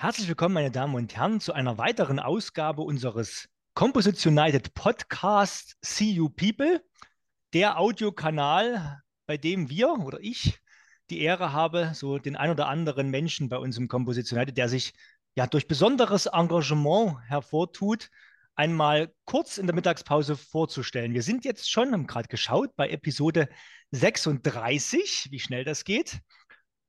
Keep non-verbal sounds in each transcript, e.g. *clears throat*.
Herzlich willkommen, meine Damen und Herren, zu einer weiteren Ausgabe unseres Composites United Podcast See You People, der Audiokanal, bei dem wir oder ich die Ehre habe, so den ein oder anderen Menschen bei uns im Composites United, der sich ja durch besonderes Engagement hervortut, einmal kurz in der Mittagspause vorzustellen. Wir sind jetzt schon, haben gerade geschaut, bei Episode 36, wie schnell das geht.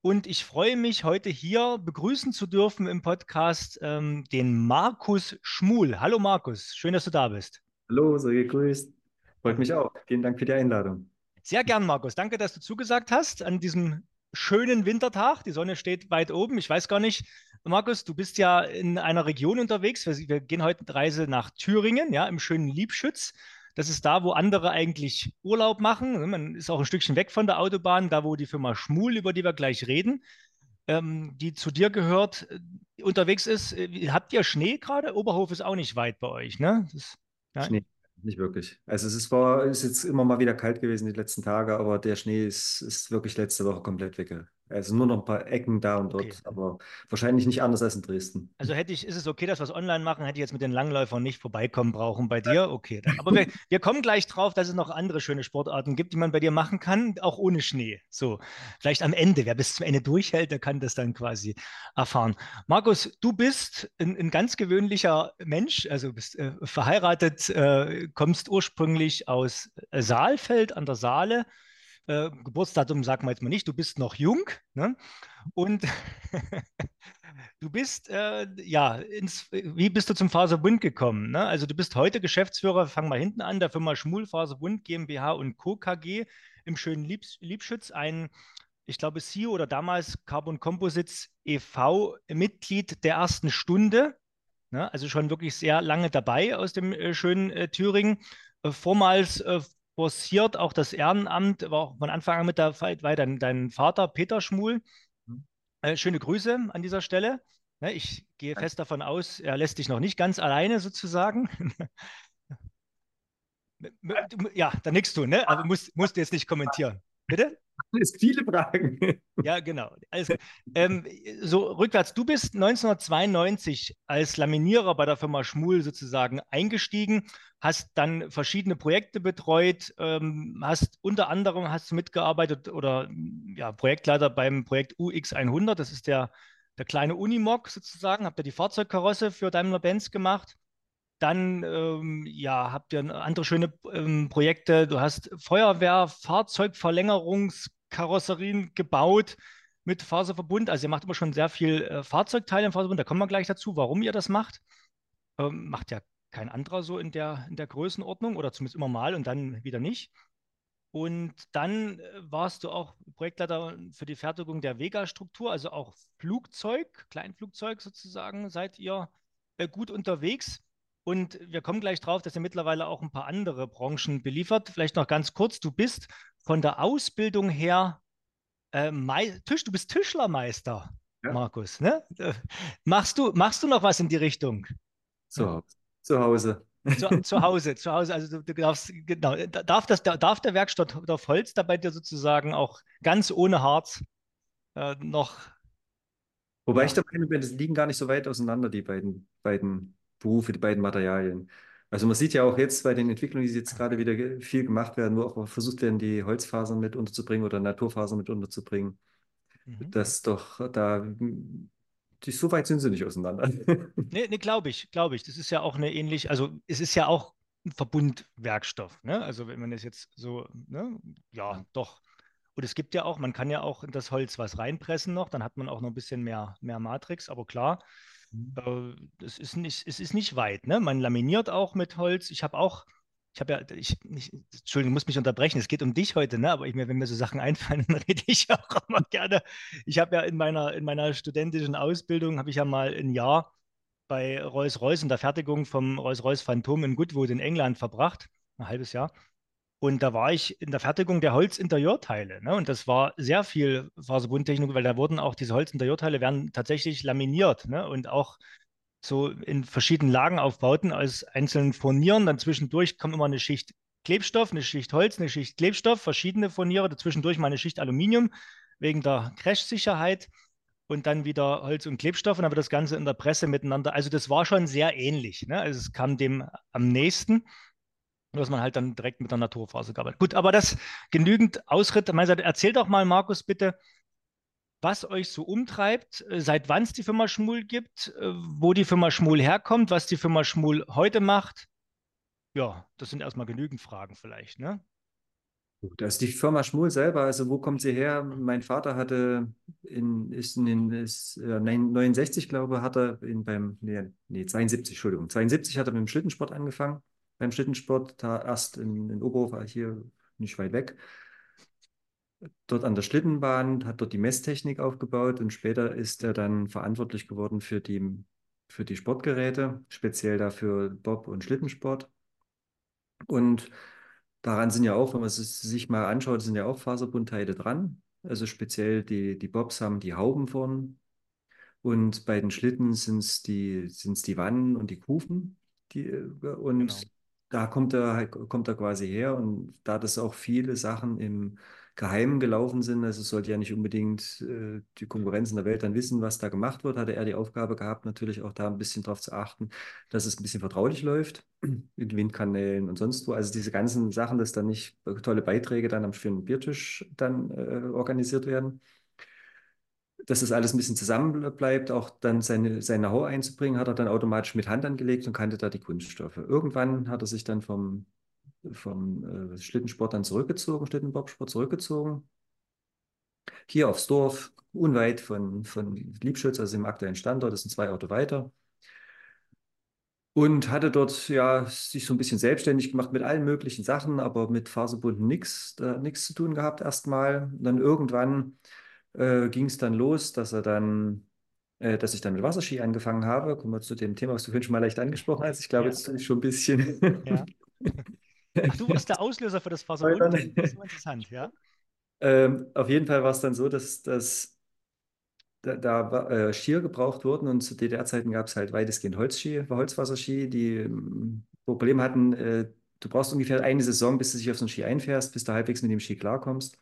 Und ich freue mich, heute hier begrüßen zu dürfen im Podcast ähm, den Markus Schmuhl. Hallo Markus, schön, dass du da bist. Hallo, so gegrüßt. Freut mich auch. Vielen Dank für die Einladung. Sehr gern, Markus. Danke, dass du zugesagt hast an diesem schönen Wintertag. Die Sonne steht weit oben. Ich weiß gar nicht, Markus, du bist ja in einer Region unterwegs. Wir, wir gehen heute eine Reise nach Thüringen, ja, im schönen Liebschütz. Das ist da, wo andere eigentlich Urlaub machen. Man ist auch ein Stückchen weg von der Autobahn, da wo die Firma Schmul, über die wir gleich reden, ähm, die zu dir gehört, äh, unterwegs ist. Äh, habt ihr Schnee gerade? Oberhof ist auch nicht weit bei euch, ne? Das, ja? Schnee, nicht wirklich. Also es ist, war, ist jetzt immer mal wieder kalt gewesen die letzten Tage, aber der Schnee ist, ist wirklich letzte Woche komplett weg. Also nur noch ein paar Ecken da und dort, okay. aber wahrscheinlich nicht anders als in Dresden. Also hätte ich, ist es okay, dass wir es online machen, hätte ich jetzt mit den Langläufern nicht vorbeikommen brauchen bei dir? Okay. Dann. Aber wir, wir kommen gleich drauf, dass es noch andere schöne Sportarten gibt, die man bei dir machen kann, auch ohne Schnee. So, vielleicht am Ende, wer bis zum Ende durchhält, der kann das dann quasi erfahren. Markus, du bist ein, ein ganz gewöhnlicher Mensch, also bist äh, verheiratet, äh, kommst ursprünglich aus Saalfeld an der Saale äh, Geburtsdatum sagen wir jetzt mal nicht, du bist noch jung. Ne? Und *laughs* du bist, äh, ja, ins, wie bist du zum Faserbund gekommen? Ne? Also du bist heute Geschäftsführer, fangen wir hinten an, der Firma Schmul Faserbund GmbH und Co. KG im schönen Lieb Liebschütz, ein ich glaube, CEO oder damals Carbon Composites e.V. Mitglied der ersten Stunde, ne? also schon wirklich sehr lange dabei aus dem äh, schönen äh, Thüringen. Äh, vormals äh, forciert auch das Ehrenamt, war auch von Anfang an mit dabei, dein, dein Vater Peter Schmul. Mhm. Äh, schöne Grüße an dieser Stelle. Ne, ich gehe fest davon aus, er lässt dich noch nicht ganz alleine sozusagen. *laughs* ja, da nickst du, ne? Aber musst, musst du jetzt nicht kommentieren. Bitte? *laughs* Es viele Fragen. Ja, genau. Also, ähm, so rückwärts, du bist 1992 als Laminierer bei der Firma Schmul sozusagen eingestiegen, hast dann verschiedene Projekte betreut, ähm, hast unter anderem hast du mitgearbeitet oder ja, Projektleiter beim Projekt UX100, das ist der, der kleine Unimog sozusagen, habt ihr die Fahrzeugkarosse für Daimler-Benz gemacht. Dann ähm, ja, habt ihr andere schöne ähm, Projekte. Du hast Feuerwehr, Fahrzeugverlängerungskarosserien gebaut mit Faserverbund. Also ihr macht immer schon sehr viel äh, Fahrzeugteile im Faserverbund. Da kommen wir gleich dazu, warum ihr das macht. Ähm, macht ja kein anderer so in der, in der Größenordnung oder zumindest immer mal und dann wieder nicht. Und dann äh, warst du auch Projektleiter für die Fertigung der Vega-Struktur, also auch Flugzeug, Kleinflugzeug sozusagen, seid ihr äh, gut unterwegs. Und wir kommen gleich drauf, dass er mittlerweile auch ein paar andere Branchen beliefert. Vielleicht noch ganz kurz, du bist von der Ausbildung her äh, Tisch, du bist Tischlermeister, ja. Markus. Ne? Machst, du, machst du noch was in die Richtung? So, zu Hause. Zu, zu, Hause, zu Hause. Also du, du darfst, genau, darf, das, darf der Werkstatt Holz dabei dir sozusagen auch ganz ohne Harz äh, noch. Wobei ja. ich der Meinung bin, das liegen gar nicht so weit auseinander, die beiden, beiden Berufe, die beiden Materialien. Also man sieht ja auch jetzt bei den Entwicklungen, die jetzt gerade wieder viel gemacht werden, wo auch versucht werden, die Holzfasern mit unterzubringen oder Naturfasern mit unterzubringen, mhm. dass doch da, die, so weit sind sie nicht auseinander. *laughs* nee, nee glaube ich, glaube ich. Das ist ja auch eine ähnlich, also es ist ja auch ein Verbundwerkstoff, ne? Also wenn man das jetzt so, ne? Ja, doch. Und es gibt ja auch, man kann ja auch in das Holz was reinpressen noch, dann hat man auch noch ein bisschen mehr, mehr Matrix, aber klar, Mhm. Äh, es, ist nicht, es ist nicht weit. Ne? Man laminiert auch mit Holz. Ich habe auch, ich habe ja, ich, ich, Entschuldigung, muss mich unterbrechen. Es geht um dich heute, ne? aber ich, wenn mir so Sachen *laughs* einfallen, dann rede ich *laughs* auch immer gerne. Ich habe ja in meiner, in meiner studentischen Ausbildung, habe ich ja mal ein Jahr bei Rolls-Royce in der Fertigung vom Rolls-Royce Phantom in Goodwood in England verbracht, ein halbes Jahr. Und da war ich in der Fertigung der Holzinterieurteile. Ne? Und das war sehr viel Faserbundtechnik, weil da wurden auch diese Holzinterieurteile werden tatsächlich laminiert ne? und auch so in verschiedenen Lagenaufbauten als einzelnen Furnieren. Dann zwischendurch kommt immer eine Schicht Klebstoff, eine Schicht Holz, eine Schicht Klebstoff, verschiedene Furniere, dazwischendurch mal eine Schicht Aluminium wegen der Crash-Sicherheit. und dann wieder Holz und Klebstoff und dann wird das Ganze in der Presse miteinander. Also das war schon sehr ähnlich. Ne? Also es kam dem am nächsten, dass man halt dann direkt mit der Naturfaser gearbeitet. Gut, aber das genügend Ausritt. Erzähl doch mal, Markus, bitte, was euch so umtreibt, äh, seit wann es die Firma Schmul gibt, äh, wo die Firma Schmul herkommt, was die Firma Schmul heute macht. Ja, das sind erstmal genügend Fragen vielleicht, ne? Gut, also die Firma Schmul selber, also wo kommt sie her? Mein Vater hatte in, ist in den ist, äh, 69, glaube ich, hat er in, beim, nee, nee, 72, Entschuldigung, 72 hat er mit dem Schlittensport angefangen. Beim Schlittensport, da erst in, in Oberhof, hier nicht weit weg dort an der Schlittenbahn, hat dort die Messtechnik aufgebaut und später ist er dann verantwortlich geworden für die, für die Sportgeräte, speziell dafür Bob- und Schlittensport. Und daran sind ja auch, wenn man es sich mal anschaut, sind ja auch Faserbundteile dran. Also speziell die, die Bobs haben die Hauben vorn und bei den Schlitten sind es die, sind's die Wannen und die Kufen. Die, und genau. Da kommt er, kommt er quasi her und da das auch viele Sachen im geheim gelaufen sind. Also sollte ja nicht unbedingt äh, die Konkurrenz in der Welt dann wissen, was da gemacht wird. Hatte er die Aufgabe gehabt, natürlich auch da ein bisschen darauf zu achten, dass es ein bisschen vertraulich läuft *clears throat* mit Windkanälen und sonst wo. Also diese ganzen Sachen, dass dann nicht tolle Beiträge dann am schönen Biertisch dann äh, organisiert werden. Dass das alles ein bisschen zusammen bleibt, auch dann seine, sein Know-how einzubringen, hat er dann automatisch mit Hand angelegt und kannte da die Kunststoffe. Irgendwann hat er sich dann vom vom äh, Schlittensport dann zurückgezogen, Schlittenbobsport zurückgezogen. Hier aufs Dorf, unweit von, von Liebschütz, also im aktuellen Standort, das sind zwei Orte weiter. Und hatte dort ja sich so ein bisschen selbstständig gemacht mit allen möglichen Sachen, aber mit Faserbunden nichts nichts zu tun gehabt erstmal. Und dann irgendwann äh, ging es dann los, dass er dann äh, dass ich dann mit Wasserski angefangen habe. Kommen wir zu dem Thema, was du vorhin schon mal leicht angesprochen hast. Ich glaube, ja. jetzt ist schon ein bisschen. Ja. Ach, *laughs* du warst der Auslöser für das Faserbund? Das ist interessant, ja. Ähm, auf jeden Fall war es dann so, dass, dass da, da äh, Skier gebraucht wurden und zu DDR-Zeiten gab es halt weitestgehend Holzski, Holzwasserski, die ähm, Probleme hatten, äh, du brauchst ungefähr eine Saison, bis du dich auf so einen Ski einfährst, bis du halbwegs mit dem Ski klarkommst.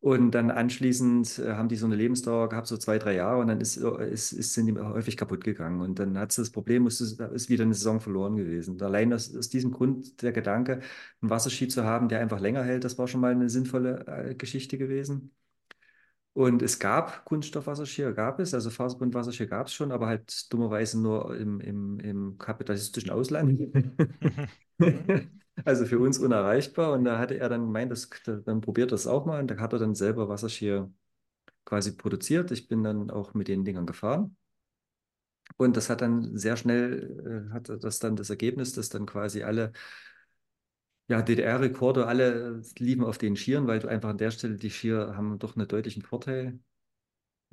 Und dann anschließend äh, haben die so eine Lebensdauer gehabt, so zwei, drei Jahre, und dann ist, ist, ist, sind die häufig kaputt gegangen. Und dann hat es das Problem, ist, ist wieder eine Saison verloren gewesen. Und allein aus, aus, diesem Grund der Gedanke, einen Wasserski zu haben, der einfach länger hält, das war schon mal eine sinnvolle äh, Geschichte gewesen. Und es gab Kunststoffwasserskier, gab es, also Faserbundwasserskier gab es schon, aber halt dummerweise nur im, im, im kapitalistischen Ausland. *laughs* Also für uns unerreichbar. Und da hatte er dann gemeint, das, dann probiert das auch mal. Und da hat er dann selber Wasserskier quasi produziert. Ich bin dann auch mit den Dingern gefahren. Und das hat dann sehr schnell, äh, hatte das dann das Ergebnis, dass dann quasi alle ja, DDR-Rekorde, alle liefen auf den Skiern, weil du einfach an der Stelle, die Skier haben doch einen deutlichen Vorteil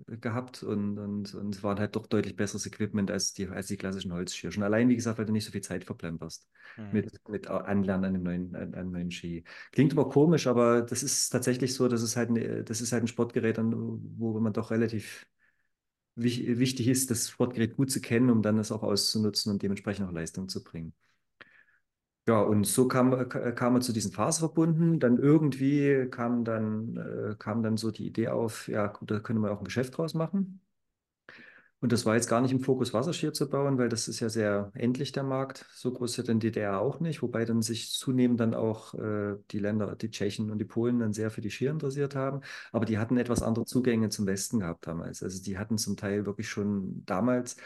gehabt und, und, und es war halt doch deutlich besseres Equipment als die, als die klassischen Holzskier. Schon allein, wie gesagt, weil du nicht so viel Zeit verplemperst mhm. mit, mit Anlernen an einem neuen, an einem neuen Ski. Klingt immer komisch, aber das ist tatsächlich so, dass es halt, ein, das ist halt ein Sportgerät, wo man doch relativ wichtig ist, das Sportgerät gut zu kennen, um dann das auch auszunutzen und dementsprechend auch Leistung zu bringen. Ja, und so kam, äh, kam er zu diesen Faserverbunden. Dann irgendwie kam dann, äh, kam dann so die Idee auf, ja, gut, da können wir auch ein Geschäft draus machen. Und das war jetzt gar nicht im Fokus, Wasserskier zu bauen, weil das ist ja sehr endlich der Markt. So groß ist ja dann DDR auch nicht, wobei dann sich zunehmend dann auch äh, die Länder, die Tschechen und die Polen dann sehr für die Skier interessiert haben. Aber die hatten etwas andere Zugänge zum Westen gehabt damals. Also die hatten zum Teil wirklich schon damals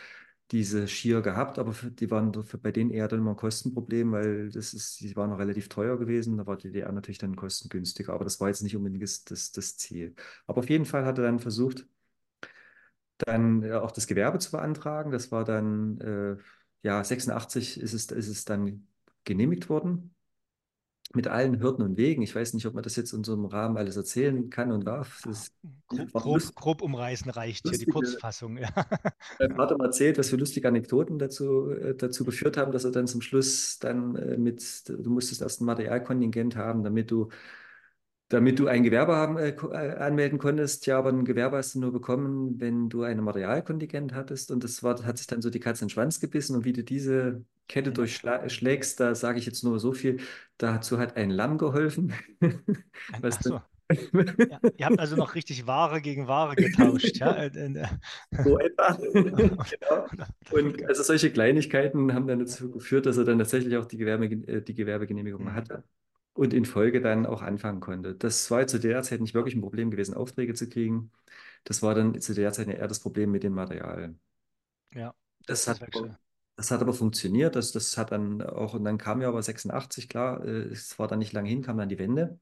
diese Skier gehabt, aber die waren bei denen eher dann immer ein Kostenproblem, weil das ist, die waren noch relativ teuer gewesen. Da war die DDR natürlich dann kostengünstiger, aber das war jetzt nicht unbedingt das, das, das Ziel. Aber auf jeden Fall hat er dann versucht, dann äh, auch das Gewerbe zu beantragen. Das war dann, äh, ja, 86 ist es, ist es dann genehmigt worden. Mit allen Hürden und Wegen. Ich weiß nicht, ob man das jetzt in so einem Rahmen alles erzählen kann und darf. Grob, grob, grob, umreißen reicht hier, die Kurzfassung. Ja. *laughs* Mein Vater hat erzählt, was für lustige Anekdoten dazu, äh, dazu geführt haben, dass er dann zum Schluss dann äh, mit, du musstest erst ein Materialkontingent haben, damit du damit du ein Gewerbe haben, äh, äh, anmelden konntest. Ja, aber ein Gewerbe hast du nur bekommen, wenn du ein Materialkontingent hattest. Und das war, hat sich dann so die Katze in den Schwanz gebissen. Und wie du diese Kette durchschlägst, da sage ich jetzt nur so viel. Dazu hat ein Lamm geholfen, *laughs* was, so. Ja, ihr habt also noch richtig Ware gegen Ware getauscht, ja? Äh, äh, So etwa. *laughs* Genau. Und also solche Kleinigkeiten haben dann dazu geführt, dass er dann tatsächlich auch die, Gewerbe, äh, die Gewerbegenehmigung Mhm. hatte und in Folge dann auch anfangen konnte. Das war zu der Zeit nicht wirklich ein Problem gewesen, Aufträge zu kriegen. Das war dann zu der Zeit eher das Problem mit dem Material. Ja, Das das hat. Das hat aber funktioniert. Das, das hat dann auch, und dann kam ja aber 86, klar, äh, es war dann nicht lange hin, kam dann die Wende.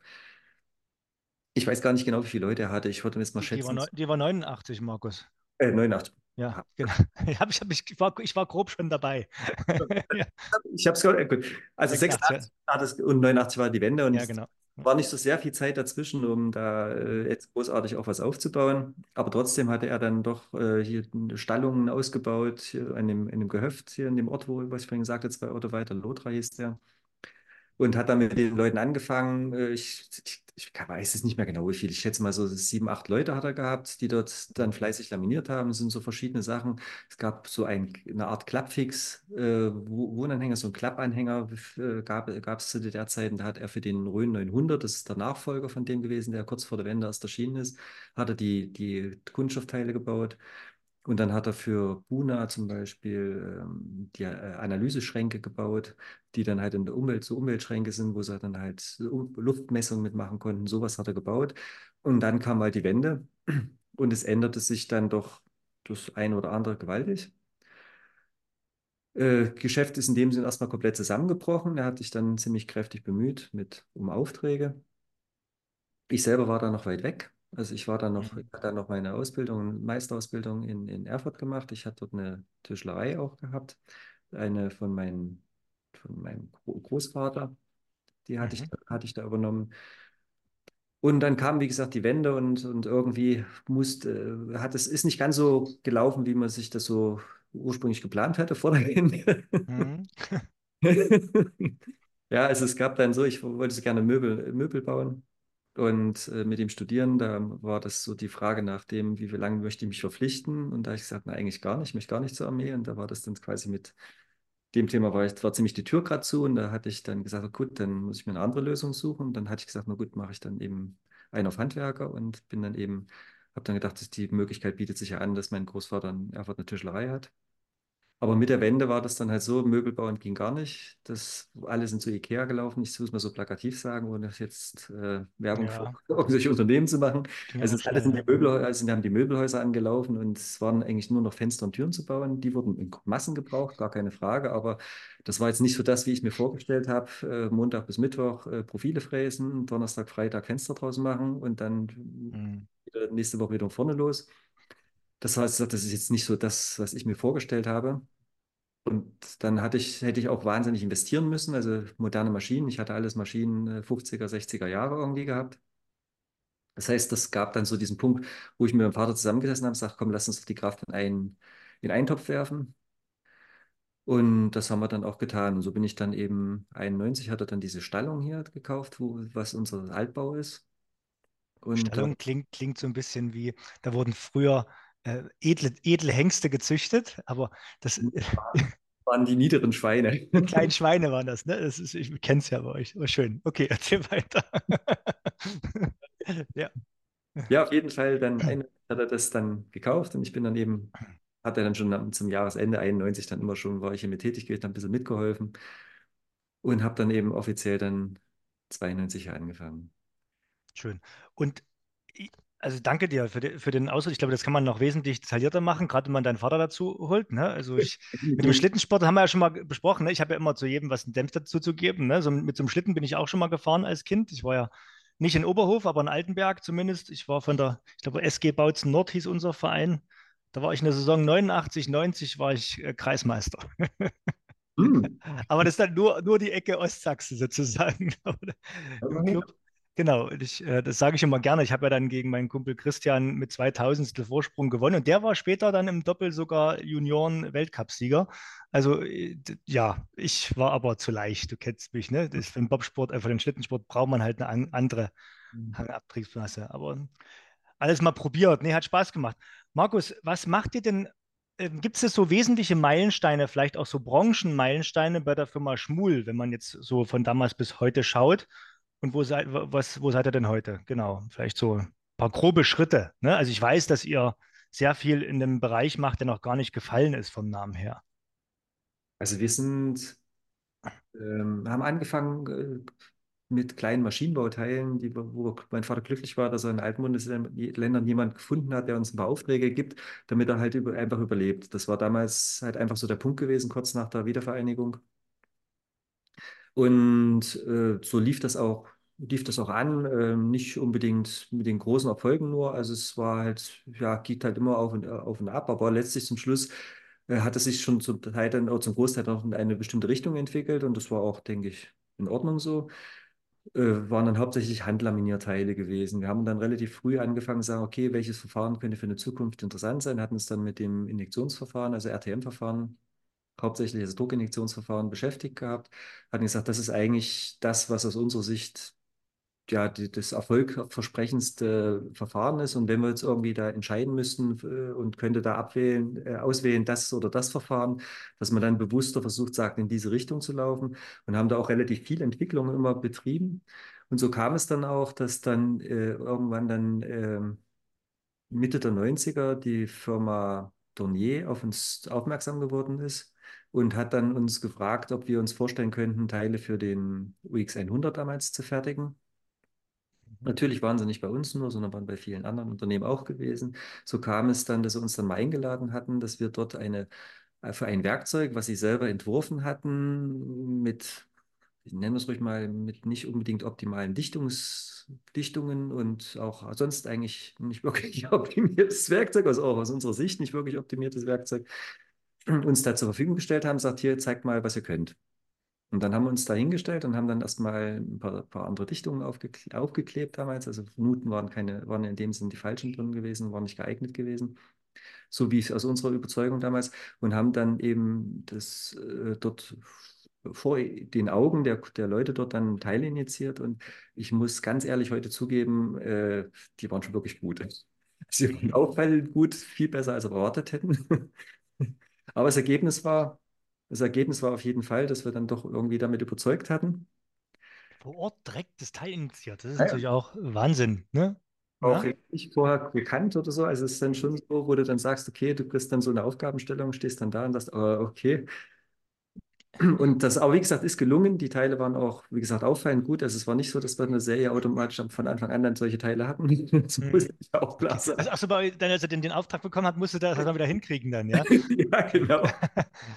Ich weiß gar nicht genau, wie viele Leute er hatte. Ich würde jetzt mal Die, die, war, schätzen, die war 89, Markus. äh, 89. Ja, *laughs* genau. Ich, hab, ich, hab, ich, war, ich war grob schon dabei. *laughs* Ja, Ich habe es gehört. Gut. Also 86, 86 war das und 89 war die Wende und ja, es genau. war nicht so sehr viel Zeit dazwischen, um da äh, jetzt großartig auch was aufzubauen. Aber trotzdem hatte er dann doch äh, hier Stallungen ausgebaut, in dem, in dem Gehöft, hier in dem Ort, wo was ich vorhin sagte, zwei Orte weiter, Lothra hieß der. Und hat dann mit den Leuten angefangen. Äh, Ich, ich, ich weiß es nicht mehr genau, wie viel. Ich schätze mal so sieben, acht Leute hat er gehabt, die dort dann fleißig laminiert haben. Das sind so verschiedene Sachen. Es gab so ein, eine Art Klappfix, äh, Wo- Wohnanhänger, so ein Klappanhänger äh, gab, gab es zu der Zeit. Und da hat er für den Rhön 900, das ist der Nachfolger von dem gewesen, der kurz vor der Wende erst erschienen ist, hat er die, die Kunststoffteile gebaut. Und dann hat er für Buna zum Beispiel ähm, die äh, Analyseschränke gebaut, die dann halt in der Umwelt so Umweltschränke sind, wo sie dann halt so Luftmessungen mitmachen konnten. Sowas hat er gebaut. Und dann kam halt die Wende und es änderte sich dann doch das eine oder andere gewaltig. Äh, Geschäft ist in dem Sinn erstmal komplett zusammengebrochen. Er hat sich dann ziemlich kräftig bemüht mit um Aufträge. Ich selber war da noch weit weg. Also ich war da noch, Mhm. ich hatte dann noch meine Ausbildung, Meisterausbildung in, in Erfurt gemacht. Ich hatte dort eine Tischlerei auch gehabt. Eine von meinem, von meinem Gro- Großvater, die hatte ich, Mhm. hatte ich da übernommen. Und dann kam, wie gesagt, die Wende und, und irgendwie musste, hat es, ist nicht ganz so gelaufen, wie man sich das so ursprünglich geplant hatte vor der Wende. Mhm. *laughs* Ja, also es gab dann so, ich wollte so gerne Möbel, Möbel bauen. Und äh, mit dem Studieren, da war das so die Frage nach dem, wie lange möchte ich mich verpflichten? Und da habe ich gesagt, na, eigentlich gar nicht, ich möchte gar nicht zur Armee. Und da war das dann quasi mit dem Thema, war, ich, war ziemlich die Tür gerade zu. Und da hatte ich dann gesagt, gut, dann muss ich mir eine andere Lösung suchen. Und dann hatte ich gesagt, na gut, mache ich dann eben einen auf Handwerker und bin dann eben, habe dann gedacht, dass die Möglichkeit bietet sich ja an, dass mein Großvater in Erfurt eine Tischlerei hat. Aber mit der Wende war das dann halt so, Möbel bauen ging gar nicht. Das, alle sind zu Ikea gelaufen, ich muss mal so plakativ sagen, ohne jetzt äh, Werbung für Ja, *laughs* irgendwelche Unternehmen zu machen. ging Also alle sind ja. die Möbelhäuser, also haben die Möbelhäuser angelaufen und es waren eigentlich nur noch Fenster und Türen zu bauen. Die wurden in Massen gebraucht, gar keine Frage. Aber das war jetzt nicht so das, wie ich mir vorgestellt habe. Äh, Montag bis Mittwoch äh, Profile fräsen, Donnerstag, Freitag Fenster draußen machen und dann Mhm. nächste Woche wieder vorne los. Das heißt, das ist jetzt nicht so das, was ich mir vorgestellt habe. Und dann hatte ich, hätte ich auch wahnsinnig investieren müssen, also moderne Maschinen. Ich hatte alles Maschinen äh, 50er, 60er Jahre irgendwie gehabt. Das heißt, das gab dann so diesen Punkt, wo ich mit meinem Vater zusammengesessen habe und gesagt, komm, lass uns die Kraft in einen, in einen Topf werfen. Und das haben wir dann auch getan. Und so bin ich dann eben 91, hatte dann diese Stallung hier gekauft, wo, was unser Altbau ist. Und Stallung klingt, klingt so ein bisschen wie, da wurden früher äh, edle, edle Hengste gezüchtet, aber das *laughs* waren die niederen Schweine. die kleinen Schweine waren das, ne? Das ist, ich kenne es ja bei euch. Aber schön. Okay, *laughs* erzähl weiter. *laughs* Ja. Ja, auf jeden Fall. Dann hat er das dann gekauft und ich bin dann eben, hat er dann schon zum Jahresende 91 dann immer schon, war ich hier mit tätig gewesen, ein bisschen mitgeholfen und habe dann eben offiziell dann 92 hier angefangen. Schön. Und ich, also danke dir für, die, für den Ausdruck. Ich glaube, das kann man noch wesentlich detaillierter machen, gerade wenn man deinen Vater dazu holt. Ne? Also ich, *laughs* mit dem Schlittensport haben wir ja schon mal besprochen. Ne? Ich habe ja immer zu jedem was einen Dämpf dazu zu geben. Ne? So, mit so einem Schlitten bin ich auch schon mal gefahren als Kind. Ich war ja nicht in Oberhof, aber in Altenberg zumindest. Ich war von der, ich glaube, SG Bautzen Nord hieß unser Verein. Da war ich in der Saison 89, 90 war ich äh, Kreismeister. Hm. *laughs* Aber das ist dann nur, nur die Ecke Ostsachsen sozusagen *laughs* im Club. Genau, ich, äh, das sage ich immer gerne. Ich habe ja dann gegen meinen Kumpel Christian mit 2000 Vorsprung gewonnen und der war später dann im Doppel sogar Junioren-Weltcupsieger. Also äh, ja, ich war aber zu leicht. Du kennst mich, ne? Das für den Bobsport, äh, für den Schlittensport braucht man halt eine an, andere Hangabtriebsmasse. Aber alles mal probiert. Nee, hat Spaß gemacht. Markus, was macht dir denn, ähm, gibt es so wesentliche Meilensteine, vielleicht auch so Branchenmeilensteine bei der Firma Schmuhl, wenn man jetzt so von damals bis heute schaut? Und wo seid, was, wo seid ihr denn heute? Genau, vielleicht so ein paar grobe Schritte. Ne? Also ich weiß, dass ihr sehr viel in dem Bereich macht, der noch gar nicht gefallen ist vom Namen her. Also wir sind, ähm, haben angefangen äh, mit kleinen Maschinenbauteilen, die, wo mein Vater glücklich war, dass er in alten Bundesländern jemand gefunden hat, der uns ein paar Aufträge gibt, damit er halt über, einfach überlebt. Das war damals halt einfach so der Punkt gewesen, kurz nach der Wiedervereinigung. Und äh, so lief das auch, lief das auch an, äh, nicht unbedingt mit den großen Erfolgen nur. Also es war halt, ja, geht halt immer auf und, auf und ab, aber letztlich zum Schluss äh, hat es sich schon zum Teil dann, oder zum Großteil noch in eine bestimmte Richtung entwickelt und das war auch, denke ich, in Ordnung so. Äh, waren dann hauptsächlich Handlaminierteile gewesen. Wir haben dann relativ früh angefangen zu sagen, okay, welches Verfahren könnte für eine Zukunft interessant sein, hatten es dann mit dem Injektionsverfahren, also RTM-Verfahren, hauptsächlich das Druckinjektionsverfahren beschäftigt gehabt, hatten gesagt, das ist eigentlich das, was aus unserer Sicht ja, die, das erfolgversprechendste Verfahren ist. Und wenn wir jetzt irgendwie da entscheiden müssten äh, und könnte da abwählen, äh, auswählen, das oder das Verfahren, dass man dann bewusster versucht, sagt, in diese Richtung zu laufen und haben da auch relativ viel Entwicklung immer betrieben. Und so kam es dann auch, dass dann äh, irgendwann dann ähm, Mitte der 90er die Firma Dornier auf uns aufmerksam geworden ist und hat dann uns gefragt, ob wir uns vorstellen könnten, Teile für den UX100 damals zu fertigen. Natürlich waren sie nicht bei uns nur, sondern waren bei vielen anderen Unternehmen auch gewesen. So kam es dann, dass sie uns dann mal eingeladen hatten, dass wir dort eine, für ein Werkzeug, was sie selber entworfen hatten, mit, ich nenne es ruhig mal, mit nicht unbedingt optimalen Dichtungs, Dichtungen und auch sonst eigentlich nicht wirklich *laughs* optimiertes Werkzeug, also auch aus unserer Sicht nicht wirklich optimiertes Werkzeug, uns da zur Verfügung gestellt haben, sagt hier, zeigt mal, was ihr könnt. Und dann haben wir uns da hingestellt und haben dann erstmal ein paar, paar andere Dichtungen aufgeklebt, aufgeklebt damals. Also Nuten waren keine, waren in dem Sinn die falschen drin gewesen, waren nicht geeignet gewesen. So wie es aus unserer Überzeugung damals. Und haben dann eben das äh, dort vor den Augen der, der Leute dort dann Teile injiziert. Und ich muss ganz ehrlich heute zugeben, äh, die waren schon wirklich gut. *laughs* Sie waren auffallend gut, viel besser als wir erwartet hätten. Aber das Ergebnis war, das Ergebnis war auf jeden Fall, dass wir dann doch irgendwie damit überzeugt hatten. Vor Ort direkt das Teil initiiert. Das ist ja, natürlich auch Wahnsinn. Ne? Auch ja? nicht vorher gekannt oder so. Also es ist dann schon so, wo du dann sagst, okay, du kriegst dann so eine Aufgabenstellung, stehst dann da und sagst, oh, okay. Und das, aber wie gesagt, ist gelungen. Die Teile waren auch, wie gesagt, auffallend gut. Also es war nicht so, dass wir eine Serie automatisch von Anfang an dann solche Teile hatten. *laughs* Das hm. muss ich auch klar sagen. Also, achso, dann, als er den, den Auftrag bekommen hat, musste er das dann wieder hinkriegen dann, ja? *laughs* ja, genau.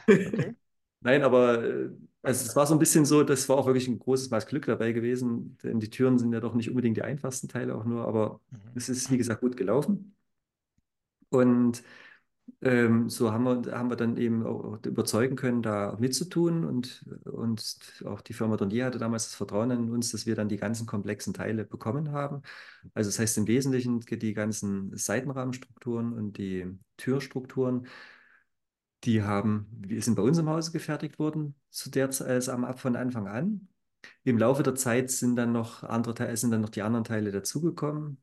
okay. Nein, aber äh, also es war so ein bisschen so, das war auch wirklich ein großes Maß Glück dabei gewesen, denn die Türen sind ja doch nicht unbedingt die einfachsten Teile auch nur, aber mhm. es ist, wie gesagt, gut gelaufen. Und ähm, so haben wir, haben wir dann eben auch überzeugen können, da mitzutun und, und auch die Firma Dornier hatte damals das Vertrauen in uns, dass wir dann die ganzen komplexen Teile bekommen haben. Also das heißt im Wesentlichen die ganzen Seitenrahmenstrukturen und die Türstrukturen die haben, die sind bei uns im Hause gefertigt worden, zu der Zeit, äh, von Anfang an. Im Laufe der Zeit sind dann noch andere sind dann noch die anderen Teile dazugekommen.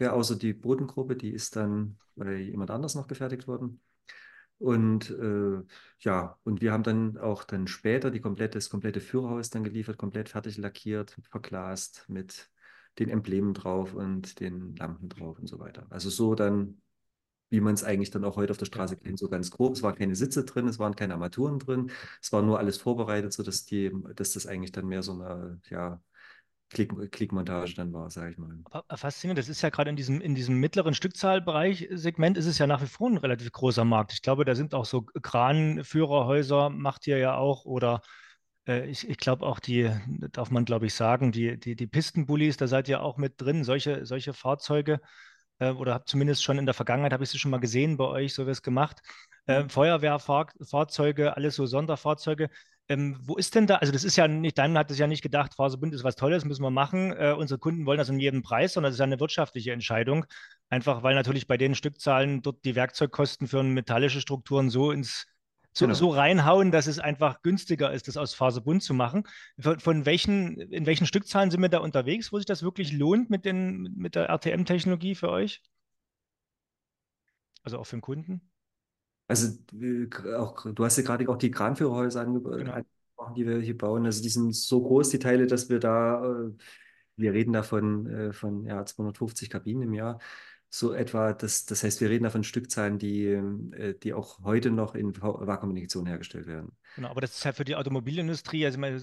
Ja, außer die Bodengruppe, die ist dann bei jemand anders noch gefertigt worden. Und äh, ja, und wir haben dann auch dann später die komplette, das komplette Führerhaus dann geliefert, komplett fertig lackiert, verglast mit den Emblemen drauf und den Lampen drauf und so weiter. Also so dann wie man es eigentlich dann auch heute auf der Straße kennt, so ganz grob. Es waren keine Sitze drin, es waren keine Armaturen drin, es war nur alles vorbereitet, sodass die, dass das eigentlich dann mehr so eine, ja, Klick, Klickmontage dann war, sage ich mal. Aber faszinierend, das ist ja gerade in diesem, in diesem mittleren Stückzahlbereich Segment ist es ja nach wie vor ein relativ großer Markt. Ich glaube, da sind auch so Kranführerhäuser, macht ihr ja auch, oder äh, ich, ich glaube auch die, darf man glaube ich sagen, die, die, die Pistenbullis, da seid ihr auch mit drin, solche, solche Fahrzeuge äh, oder habe zumindest schon in der Vergangenheit, habe ich sie schon mal gesehen bei euch, so wie es gemacht. Äh, Feuerwehrfahrzeuge, alles so Sonderfahrzeuge. Ähm, wo ist denn da, also das ist ja nicht, Daimler hat das ja nicht gedacht, Faserbund ist was Tolles, müssen wir machen. Äh, unsere Kunden wollen das um jeden Preis, sondern das ist ja eine wirtschaftliche Entscheidung. Einfach weil natürlich bei den Stückzahlen dort die Werkzeugkosten für metallische Strukturen so ins so, genau. so reinhauen, dass es einfach günstiger ist, das aus Faserbund zu machen. Von, von, welchen, in welchen Stückzahlen sind wir da unterwegs, wo sich das wirklich lohnt mit, den, mit der RTM-Technologie für euch? Also auch für den Kunden? Also auch, du hast ja gerade auch die Kranführerhäuser ange genau. angesprochen, die wir hier bauen. Also die sind so groß, die Teile, dass wir da äh, wir reden da von, äh, ja, 250 Kabinen im Jahr. So etwa, das, das heißt, wir reden da von Stückzahlen, die, äh, die auch heute noch in Vakuumkommunikation hergestellt werden. Genau, aber das ist halt für die Automobilindustrie, also meine,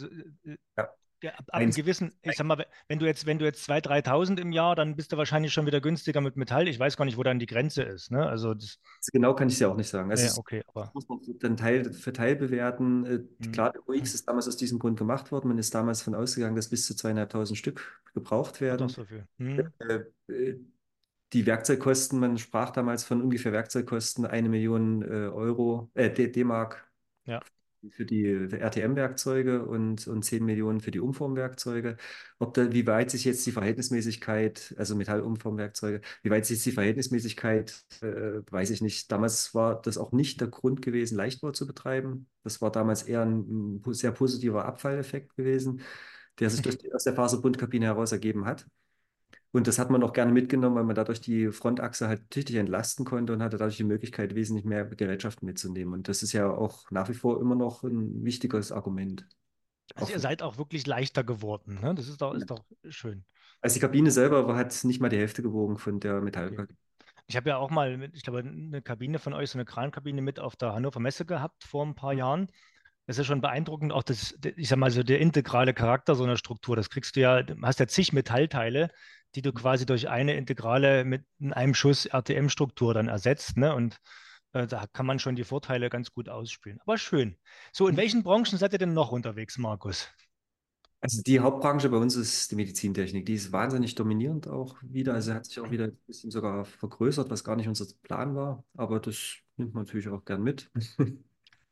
äh, Ja. Ja, ab, einem gewissen, ich sag mal, wenn du jetzt, wenn du jetzt 2.000, 3.000 im Jahr, dann bist du wahrscheinlich schon wieder günstiger mit Metall. Ich weiß gar nicht, wo dann die Grenze ist. Ne? Also das, Genau kann ich es ja auch nicht sagen. Also ja, okay, aber muss man dann Teil für Teil bewerten. Äh, hm, Klar, der UX ist damals aus diesem Grund gemacht worden. Man ist damals davon ausgegangen, dass bis zu zweieinhalbtausend Stück gebraucht werden. so viel. Hm, Äh, äh, Die Werkzeugkosten, man sprach damals von ungefähr Werkzeugkosten eine Million Euro, äh, D-Mark ja, für die RTM-Werkzeuge und, und 10 Millionen für die Umformwerkzeuge. Ob da, wie weit sich jetzt die Verhältnismäßigkeit, also Metallumformwerkzeuge, wie weit sich die Verhältnismäßigkeit, äh, weiß ich nicht. Damals war das auch nicht der Grund gewesen, Leichtbau zu betreiben. Das war damals eher ein, ein sehr positiver Abfalleffekt gewesen, der sich durch die, aus der Faserbundkabine heraus ergeben hat. Und das hat man auch gerne mitgenommen, weil man dadurch die Frontachse halt tüchtig entlasten konnte und hatte dadurch die Möglichkeit, wesentlich mehr Gerätschaften mitzunehmen. Und das ist ja auch nach wie vor immer noch ein wichtiges Argument. Auch Also ihr für, seid auch wirklich leichter geworden. Ne? Das ist doch, ist doch schön. also die Kabine selber hat nicht mal die Hälfte gewogen von der. Metallkabine. Ich habe ja auch mal, ich glaube, eine Kabine von euch, so eine Krankabine mit auf der Hannover Messe gehabt vor ein paar Jahren. Das ist schon beeindruckend, auch das, ich sag mal, so der integrale Charakter so einer Struktur. Das kriegst du ja, du hast ja zig Metallteile, die du quasi durch eine integrale mit in einem Schuss RTM-Struktur dann ersetzt. Ne? Und äh, da kann man schon die Vorteile ganz gut ausspielen. Aber schön. So, in welchen Branchen seid ihr denn noch unterwegs, Markus? Also die Hauptbranche bei uns ist die Medizintechnik. Die ist wahnsinnig dominierend auch wieder. Also hat sich auch wieder ein bisschen sogar vergrößert, was gar nicht unser Plan war. Aber das nimmt man natürlich auch gern mit.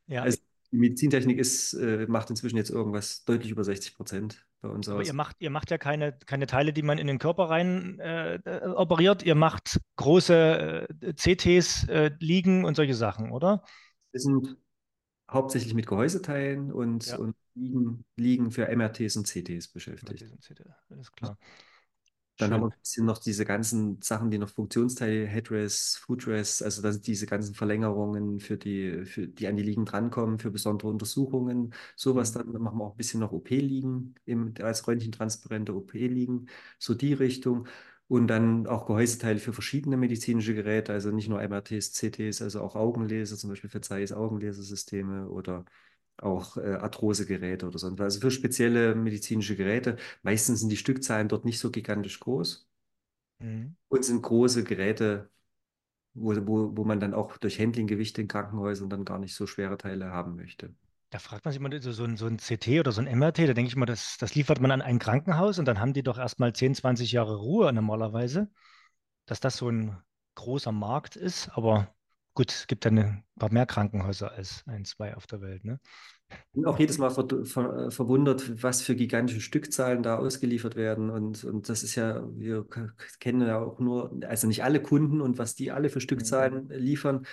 Ja, Also die Medizintechnik ist, äh, macht inzwischen jetzt irgendwas deutlich über 60 Prozent bei uns aber ihr aus. macht, ihr macht ja keine, keine Teile, die man in den Körper rein äh, äh, operiert. Ihr macht große äh, CTs, äh, Liegen und solche Sachen, oder? Wir sind hauptsächlich mit Gehäuseteilen und, Ja, und liegen, liegen für MRTs und CTs beschäftigt. diesem CT, alles klar. Dann haben wir Schön. ein bisschen noch diese ganzen Sachen, die noch Funktionsteile, Headrest, Footrest, also das, diese ganzen Verlängerungen, für die, für, die an die Liegen drankommen, für besondere Untersuchungen. Sowas, dann machen wir auch ein bisschen noch OP-Liegen, als röntgentransparente OP-Liegen, so die Richtung. Und dann auch Gehäuseteile für verschiedene medizinische Geräte, also nicht nur MRTs, CTs, also auch Augenlaser, zum Beispiel für Zeiss Augenlasersysteme oder auch äh, Arthrosegeräte oder so. Also für spezielle medizinische Geräte. Meistens sind die Stückzahlen dort nicht so gigantisch groß Hm. und sind große Geräte, wo, wo, wo man dann auch durch Handlinggewichte in Krankenhäusern dann gar nicht so schwere Teile haben möchte. Da fragt man sich immer so, so, ein, so ein CT oder so ein MRT, da denke ich mal, das, das liefert man an ein Krankenhaus und dann haben die doch erstmal 10, 20 Jahre Ruhe normalerweise, dass das so ein großer Markt ist. Aber gut, es gibt ja ein paar mehr Krankenhäuser als ein, zwei auf der Welt, ne? bin auch jedes Mal ver ver verwundert, was für gigantische Stückzahlen da ausgeliefert werden. Und, und das ist ja, wir kennen ja auch nur, also nicht alle Kunden und was die alle für Mhm. Stückzahlen liefern.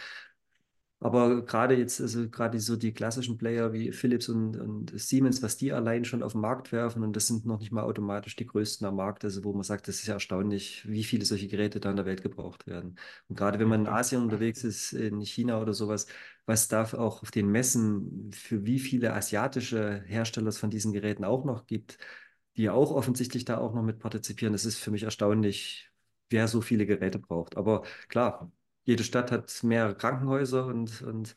Aber gerade jetzt, also gerade so die klassischen Player wie Philips und, und Siemens, was die allein schon auf den Markt werfen, und das sind noch nicht mal automatisch die größten am Markt, also wo man sagt, das ist ja erstaunlich, wie viele solche Geräte da in der Welt gebraucht werden. Und gerade wenn man in Asien unterwegs ist, in China oder sowas, was da auch auf den Messen für wie viele asiatische Hersteller es von diesen Geräten auch noch gibt, die ja auch offensichtlich da auch noch mit partizipieren, das ist für mich erstaunlich, wer so viele Geräte braucht. Aber klar, jede Stadt hat mehrere Krankenhäuser und, und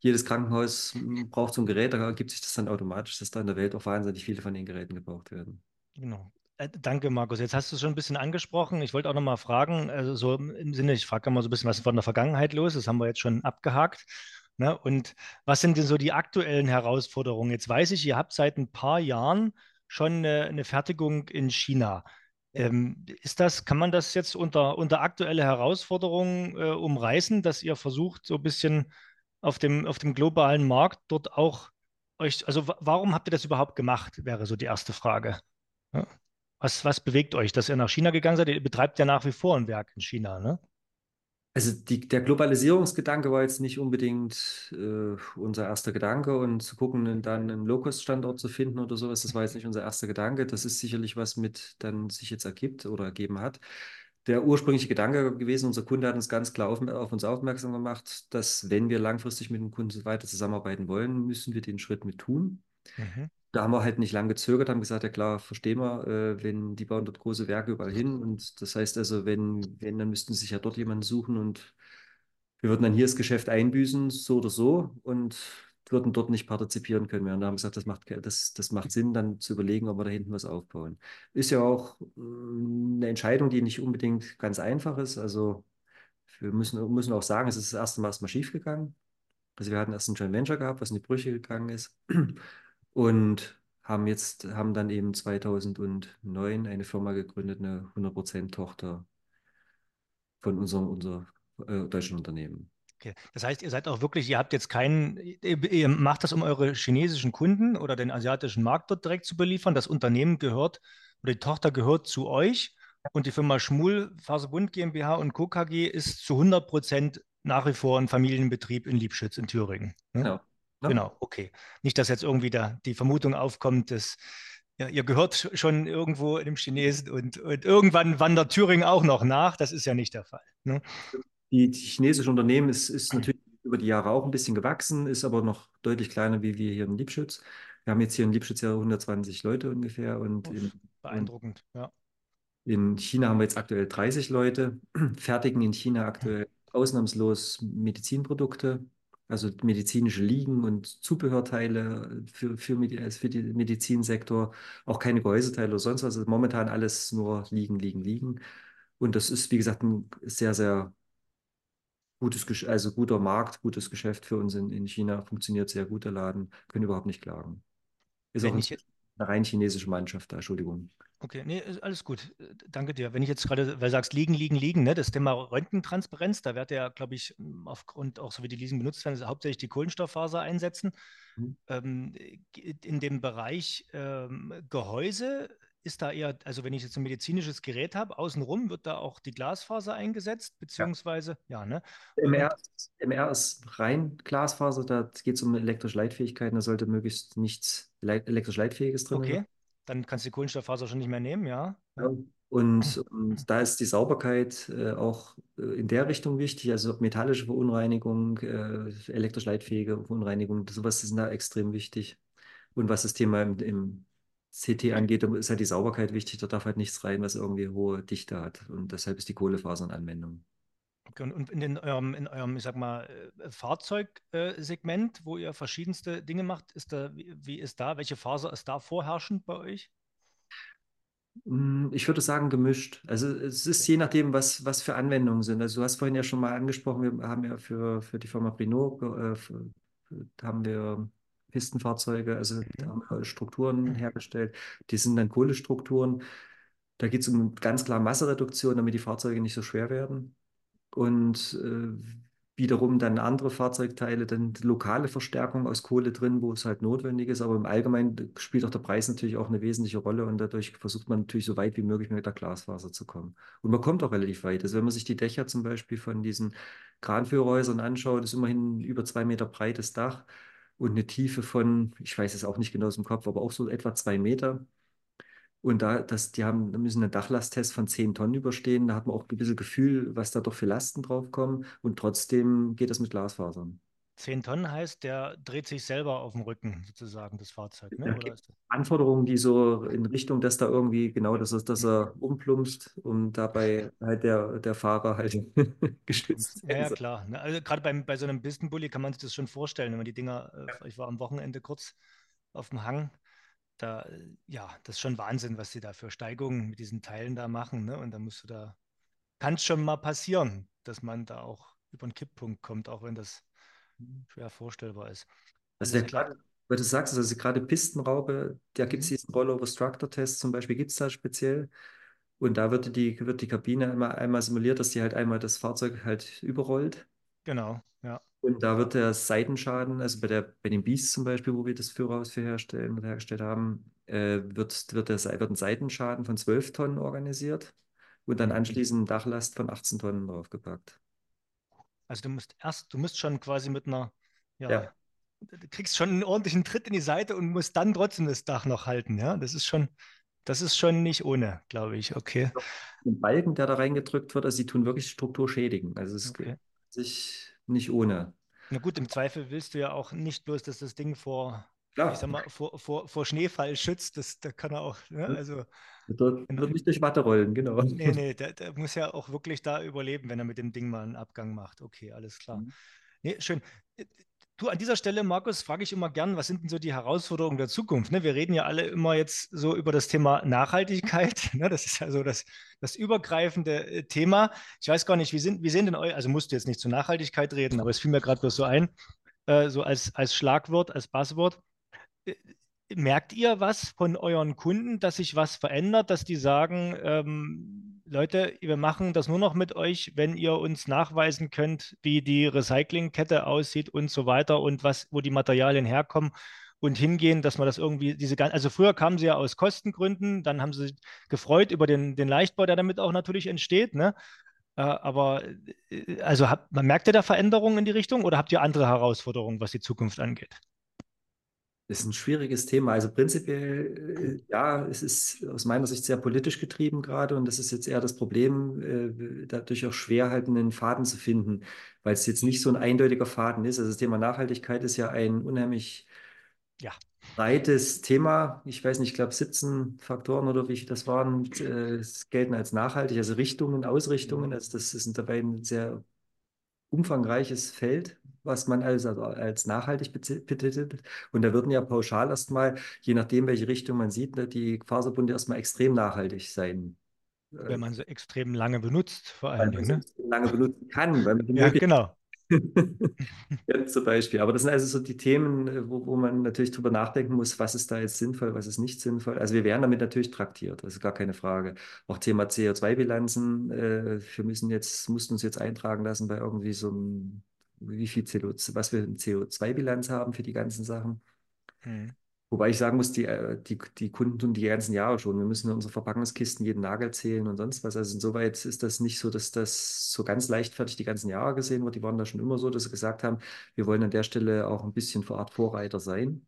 jedes Krankenhaus mm, braucht so ein Gerät, da ergibt sich das dann automatisch, dass da in der Welt auch wahnsinnig viele von den Geräten gebraucht werden. Genau. Äh, danke, Markus. Jetzt hast du es schon ein bisschen angesprochen. Ich wollte auch noch mal fragen, also so im Sinne, ich frage immer so ein bisschen, was ist von der Vergangenheit los? Das haben wir jetzt schon abgehakt. Ne? Und was sind denn so die aktuellen Herausforderungen? Jetzt weiß ich, ihr habt seit ein paar Jahren schon eine, eine Fertigung in China. Ähm, ist das, kann man das jetzt unter, unter aktuelle Herausforderungen äh, umreißen, dass ihr versucht, so ein bisschen auf dem, auf dem globalen Markt dort auch euch, also wa- warum habt ihr das überhaupt gemacht, wäre so die erste Frage. Was, was bewegt euch, dass ihr nach China gegangen seid? Ihr betreibt ja nach wie vor ein Werk in China, ne? Also die, der Globalisierungsgedanke war jetzt nicht unbedingt äh, unser erster Gedanke und zu gucken, dann einen Low-Cost-Standort zu finden oder sowas, das war jetzt nicht unser erster Gedanke. Das ist sicherlich was mit dann sich jetzt ergibt oder ergeben hat. Der ursprüngliche Gedanke gewesen, unser Kunde hat uns ganz klar auf, auf uns aufmerksam gemacht, dass wenn wir langfristig mit dem Kunden weiter zusammenarbeiten wollen, müssen wir den Schritt mit tun. Mhm. Da haben wir halt nicht lange gezögert, haben gesagt, ja klar, verstehen wir, äh, wenn die bauen dort große Werke überall hin. Und das heißt also, wenn, wenn, dann müssten sie sich ja dort jemanden suchen und wir würden dann hier das Geschäft einbüßen, so oder so, und würden dort nicht partizipieren können mehr. Und da haben wir gesagt, das macht, das, das macht Sinn, dann zu überlegen, ob wir da hinten was aufbauen. Ist ja auch mm, eine Entscheidung, die nicht unbedingt ganz einfach ist. Also wir müssen, müssen auch sagen, es ist das erste Mal erstmal schief gegangen. Also wir hatten erst ein Joint Venture gehabt, was in die Brüche gegangen ist. Und haben jetzt, haben dann eben 2009 eine Firma gegründet, eine 100% Tochter von unserem, unser äh, deutschen Unternehmen. Okay. Das heißt, ihr seid auch wirklich, ihr habt jetzt keinen, ihr, macht das, um eure chinesischen Kunden oder den asiatischen Markt dort direkt zu beliefern. Das Unternehmen gehört oder die Tochter gehört zu euch und die Firma Schmul Faserbund GmbH und Co. KG ist zu 100 Prozent nach wie vor ein Familienbetrieb in Liebschütz in Thüringen. Ne? Genau. Ja. Genau, okay. Nicht, dass jetzt irgendwie da die Vermutung aufkommt, dass ja, ihr gehört schon irgendwo dem Chinesen und, und irgendwann wandert Thüringen auch noch nach. Das ist ja nicht der Fall. Ne? Die, die chinesische Unternehmen ist, ist natürlich über die Jahre auch ein bisschen gewachsen, ist aber noch deutlich kleiner wie wir hier in Liebschütz. Wir haben jetzt hier in Liebschütz ja 120 Leute ungefähr und in, beeindruckend, ja. in China haben wir jetzt aktuell 30 Leute, *clears throat* fertigen in China aktuell ausnahmslos Medizinprodukte, also medizinische Liegen und Zubehörteile für, für, also für den Medizinsektor, auch keine Gehäuseteile oder sonst was. Also momentan alles nur liegen, liegen, liegen. Und das ist, wie gesagt, ein sehr, sehr gutes, also guter Markt, gutes Geschäft für uns in, in China, funktioniert sehr gut, der Laden, können überhaupt nicht klagen. Ist auch Wenn ich inzwischen eine rein chinesische Mannschaft da, Entschuldigung. Okay, nee, alles gut. Danke dir. Wenn ich jetzt gerade, weil du sagst, liegen, liegen, liegen, ne, das Thema Röntgentransparenz, da wird ja, glaube ich, aufgrund auch so wie die Leasing benutzt werden, hauptsächlich die Kohlenstofffaser einsetzen. Mhm. Ähm, in dem Bereich ähm, Gehäuse ist da eher, also wenn ich jetzt ein medizinisches Gerät habe, außenrum wird da auch die Glasfaser eingesetzt, beziehungsweise, ja, ne? Und, MR, ist- MR ist rein Glasfaser, da geht es um elektrische Leitfähigkeiten, da sollte möglichst nichts leit elektrisch Leitfähiges drin sein. okay, dann kannst du die Kohlenstofffaser schon nicht mehr nehmen, ja. Ja. Und, und da ist die Sauberkeit äh, auch äh, in der Richtung wichtig, also metallische Verunreinigung, äh, elektrisch leitfähige Verunreinigung, sowas ist da extrem wichtig. Und was das Thema im, im CT angeht, ist halt die Sauberkeit wichtig, da darf halt nichts rein, was irgendwie hohe Dichte hat. Und deshalb ist die Kohlefaser in Anwendung. Okay, und, in, den, eurem, in eurem, ich sag mal, äh, Fahrzeugsegment, wo ihr verschiedenste Dinge macht, ist da, wie, ist da, welche Faser ist da vorherrschend bei euch? Mm, Ich würde sagen gemischt. Also es ist je nachdem, was, was für Anwendungen sind. Also du hast vorhin ja schon mal angesprochen, wir haben ja für, für die Firma Renault, äh, haben wir Pistenfahrzeuge, also da Mhm. haben wir Strukturen hergestellt. Die sind dann Kohlestrukturen. Da geht es um ganz klar Massereduktion, damit die Fahrzeuge nicht so schwer werden. Und äh, wiederum dann andere Fahrzeugteile, dann lokale Verstärkung aus Kohle drin, wo es halt notwendig ist. Aber im Allgemeinen spielt auch der Preis natürlich auch eine wesentliche Rolle und dadurch versucht man natürlich so weit wie möglich mit der Glasfaser zu kommen. Und man kommt auch relativ weit. Also wenn man sich die Dächer zum Beispiel von diesen Kranführerhäusern anschaut, ist immerhin über zwei Meter breites Dach und eine Tiefe von, ich weiß es auch nicht genau aus dem Kopf, aber auch so etwa zwei Meter. Und da, das, die haben, da müssen einen Dachlasttest von 10 Tonnen überstehen. Da hat man auch ein bisschen Gefühl, was da doch für Lasten draufkommen. Und trotzdem geht das mit Glasfasern. Zehn Tonnen heißt, der dreht sich selber auf dem Rücken, sozusagen, das Fahrzeug, ne? Da ist das? Anforderungen, die so in Richtung, dass da irgendwie, genau, dass er, dass er umplumpst und dabei halt der, der Fahrer halt *laughs* geschützt Ja, ja, klar. Ne? Also gerade beim, bei so einem Pistenbully kann man sich das schon vorstellen, wenn man die Dinger, äh, ich war am Wochenende kurz auf dem Hang, da, äh, ja, das ist schon Wahnsinn, was sie da für Steigungen mit diesen Teilen da machen, ne? Und da musst du da, kann es schon mal passieren, dass man da auch über einen Kipppunkt kommt, auch wenn das schwer vorstellbar ist. Also Alles der klar. gerade, weil du sagst, also gerade Pistenraube, da gibt es Mhm. diesen Rollover-Structure-Test zum Beispiel, gibt es da speziell. Und da wird die, wird die Kabine einmal, einmal simuliert, dass die halt einmal das Fahrzeug halt überrollt. Genau, ja. Und da wird der Seitenschaden, also bei der, bei den Beast zum Beispiel, wo wir das Führerhaus für herstellen hergestellt haben, äh, wird, wird, der, wird ein Seitenschaden von 12 Tonnen organisiert und dann Mhm. anschließend Dachlast von 18 Tonnen draufgepackt. Also du musst erst, du musst schon quasi mit einer, ja, Ja. du kriegst schon einen ordentlichen Tritt in die Seite und musst dann trotzdem das Dach noch halten, ja. Das ist schon, das ist schon nicht ohne, glaube ich. Okay. Den Balken, der da reingedrückt wird, also die tun wirklich Struktur schädigen. Also es Okay. ist sich nicht ohne. Na gut, im Zweifel willst du ja auch nicht bloß, dass das Ding vor ich sag mal, vor, vor, vor Schneefall schützt. Das, da kann er auch, ne? also. Dort wird nicht durch Watte rollen, genau. Nee, nee, der, der, muss ja auch wirklich da überleben, wenn er mit dem Ding mal einen Abgang macht. Okay, alles klar. Mhm. Nee, schön. Du, an dieser Stelle, Markus, frage ich immer gern, was sind denn so die Herausforderungen der Zukunft? Ne? Wir reden ja alle immer jetzt so über das Thema Nachhaltigkeit. *laughs* Ne? Das ist ja so das, das übergreifende äh, Thema. Ich weiß gar nicht, wie, sind, wie sehen denn euch, also musst du jetzt nicht zur Nachhaltigkeit reden, aber es fiel mir gerade bloß so ein, äh, so als, als Schlagwort, als Buzzword. Merkt ihr was von euren Kunden, dass sich was verändert, dass die sagen, ähm, Leute, wir machen das nur noch mit euch, wenn ihr uns nachweisen könnt, wie die Recyclingkette aussieht und so weiter und was, wo die Materialien herkommen und hingehen, dass man das irgendwie, diese ganze, also früher kamen sie ja aus Kostengründen, dann haben sie sich gefreut über den, den Leichtbau, der damit auch natürlich entsteht, ne? Äh, aber äh, also habt, man merkt ihr da Veränderungen in die Richtung oder habt ihr andere Herausforderungen, was die Zukunft angeht? Das ist ein schwieriges Thema. Also prinzipiell, äh, ja, es ist aus meiner Sicht sehr politisch getrieben gerade und das ist jetzt eher das Problem, äh, dadurch auch schwer halt einen Faden zu finden, weil es jetzt nicht so ein eindeutiger Faden ist. Also das Thema Nachhaltigkeit ist ja ein unheimlich ja. breites Thema. Ich weiß nicht, ich glaube 17 Faktoren oder wie viel das waren, äh, gelten als nachhaltig, also Richtungen, Ausrichtungen. Also das ist dabei ein sehr umfangreiches Feld, was man als, also als nachhaltig betitelt. Und da würden ja pauschal erstmal, je nachdem, welche Richtung man sieht, ne, die Faserbunde erstmal extrem nachhaltig sein. Wenn man sie extrem lange benutzt, vor allen Dingen. Ne? lange benutzen kann, weil man ja, genau. *laughs* ja, zum Beispiel. Aber das sind also so die Themen, äh, wo, wo man natürlich drüber nachdenken muss, was ist da jetzt sinnvoll, was ist nicht sinnvoll. Also wir werden damit natürlich traktiert, das ist gar keine Frage. Auch Thema CO2-Bilanzen, äh, wir müssen jetzt, mussten uns jetzt eintragen lassen bei irgendwie so einem, wie viel CO2, was wir eine CO2-Bilanz haben für die ganzen Sachen. Mhm. Wobei ich sagen muss, die, äh, die, die Kunden tun die ganzen Jahre schon. Wir müssen in unsere Verpackungskisten jeden Nagel zählen und sonst was. Also insoweit ist das nicht so, dass das so ganz leichtfertig die ganzen Jahre gesehen wird. Die waren da schon immer so, dass sie gesagt haben, wir wollen an der Stelle auch ein bisschen für Art Vorreiter sein.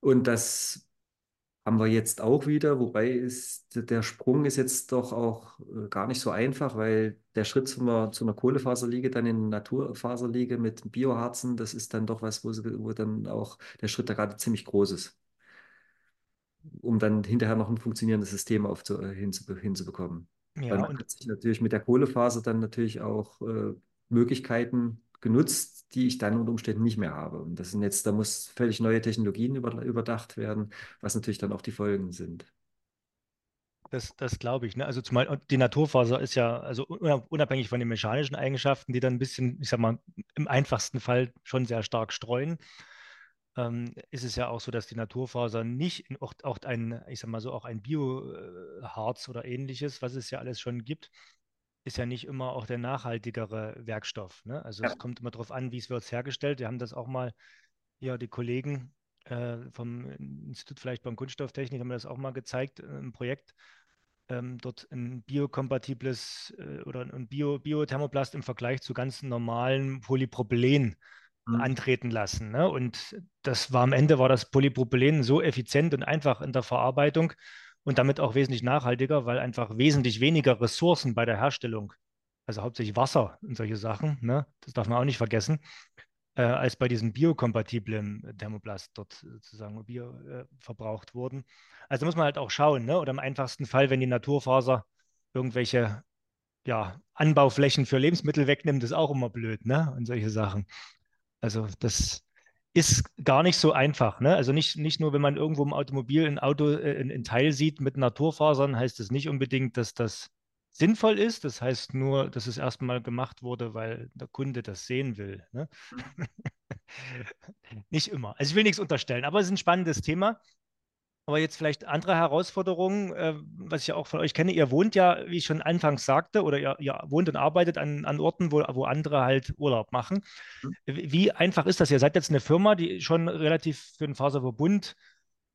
Und das haben wir jetzt auch wieder, wobei ist, der Sprung ist jetzt doch auch äh, gar nicht so einfach, weil der Schritt zu einer, zu einer Kohlefaserliege, dann in eine Naturfaserliege mit Bioharzen, das ist dann doch was, wo, wo dann auch der Schritt da gerade ziemlich groß ist, um dann hinterher noch ein funktionierendes System aufzu, äh, hinzu, hinzubekommen. Ja, Weil man hat sich natürlich mit der Kohlefaser dann natürlich auch äh, Möglichkeiten genutzt, die ich dann unter Umständen nicht mehr habe. Und das sind jetzt, da muss völlig neue Technologien über, überdacht werden, was natürlich dann auch die Folgen sind. Das, das glaube ich. Ne? Also zumal die Naturfaser ist ja, also unabhängig von den mechanischen Eigenschaften, die dann ein bisschen, ich sag mal, im einfachsten Fall schon sehr stark streuen, ähm, ist es ja auch so, dass die Naturfaser nicht auch, auch ein, ich sag mal so, auch ein Bioharz oder ähnliches, was es ja alles schon gibt, ist ja nicht immer auch der nachhaltigere Werkstoff. Ne? Also ja. es kommt immer darauf an, wie es wird hergestellt. Wir haben das auch mal, ja, die Kollegen äh, vom Institut vielleicht beim Kunststofftechnik haben das auch mal gezeigt äh, im Projekt. Ähm, dort ein biokompatibles äh, oder ein Bio, Biothermoplast im Vergleich zu ganz normalen Polypropylen mhm. antreten lassen. Ne? Und das war am Ende war das Polypropylen so effizient und einfach in der Verarbeitung, und damit auch wesentlich nachhaltiger, weil einfach wesentlich weniger Ressourcen bei der Herstellung, also hauptsächlich Wasser und solche Sachen, ne, das darf man auch nicht vergessen, äh, als bei diesem biokompatiblen Thermoplast dort sozusagen Bio äh, verbraucht wurden. Also muss man halt auch schauen, ne? oder im einfachsten Fall, wenn die Naturfaser irgendwelche ja, Anbauflächen für Lebensmittel wegnimmt, ist auch immer blöd, ne? Und solche Sachen. Also das ist gar nicht so einfach. Ne? Also nicht, nicht nur, wenn man irgendwo im Automobil ein Auto, äh, ein, Teil sieht mit Naturfasern, heißt es nicht unbedingt, dass das sinnvoll ist. Das heißt nur, dass es erstmal gemacht wurde, weil der Kunde das sehen will. Ne? *laughs* nicht immer. Also ich will nichts unterstellen, aber es ist ein spannendes Thema. Aber jetzt vielleicht andere Herausforderungen, äh, was ich ja auch von euch kenne. Ihr wohnt ja, wie ich schon anfangs sagte, oder ihr, ihr wohnt und arbeitet an, an Orten, wo, wo andere halt Urlaub machen. Mhm. Wie einfach ist das? Ihr seid jetzt eine Firma, die schon relativ für den Faserverbund